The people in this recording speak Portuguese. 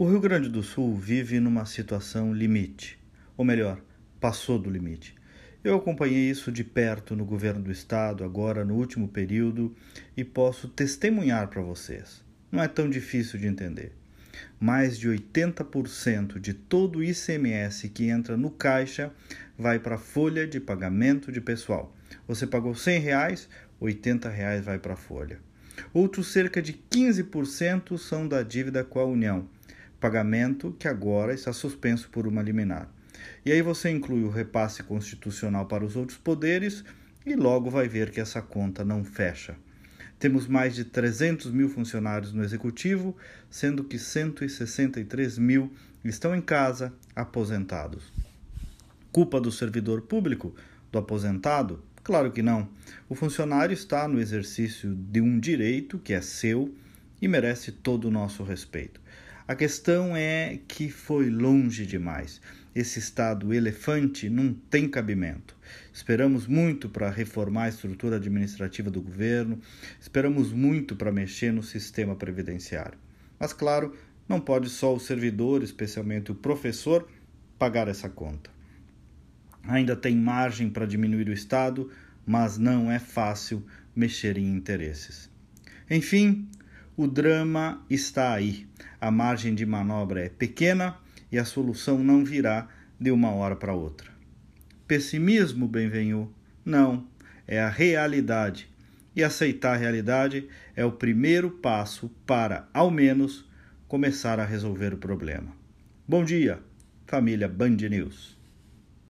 O Rio Grande do Sul vive numa situação limite, ou melhor, passou do limite. Eu acompanhei isso de perto no governo do estado, agora no último período, e posso testemunhar para vocês. Não é tão difícil de entender. Mais de 80% de todo o ICMS que entra no caixa vai para a folha de pagamento de pessoal. Você pagou 100 reais, 80 reais vai para a folha. Outros cerca de 15% são da dívida com a União, pagamento que agora está suspenso por uma liminar. E aí você inclui o repasse constitucional para os outros poderes e logo vai ver que essa conta não fecha. Temos mais de 300 mil funcionários no executivo, sendo que 163 mil estão em casa aposentados. Culpa do servidor público, do aposentado? Claro que não. O funcionário está no exercício de um direito que é seu e merece todo o nosso respeito. A questão é que foi longe demais. Esse estado elefante não tem cabimento. Esperamos muito para reformar a estrutura administrativa do governo, esperamos muito para mexer no sistema previdenciário. Mas, claro, não pode só o servidor, especialmente o professor, pagar essa conta ainda tem margem para diminuir o Estado, mas não é fácil mexer em interesses. Enfim, o drama está aí. A margem de manobra é pequena e a solução não virá de uma hora para outra. Pessimismo, bem-venho? Não, é a realidade. E aceitar a realidade é o primeiro passo para, ao menos, começar a resolver o problema. Bom dia, família Band News.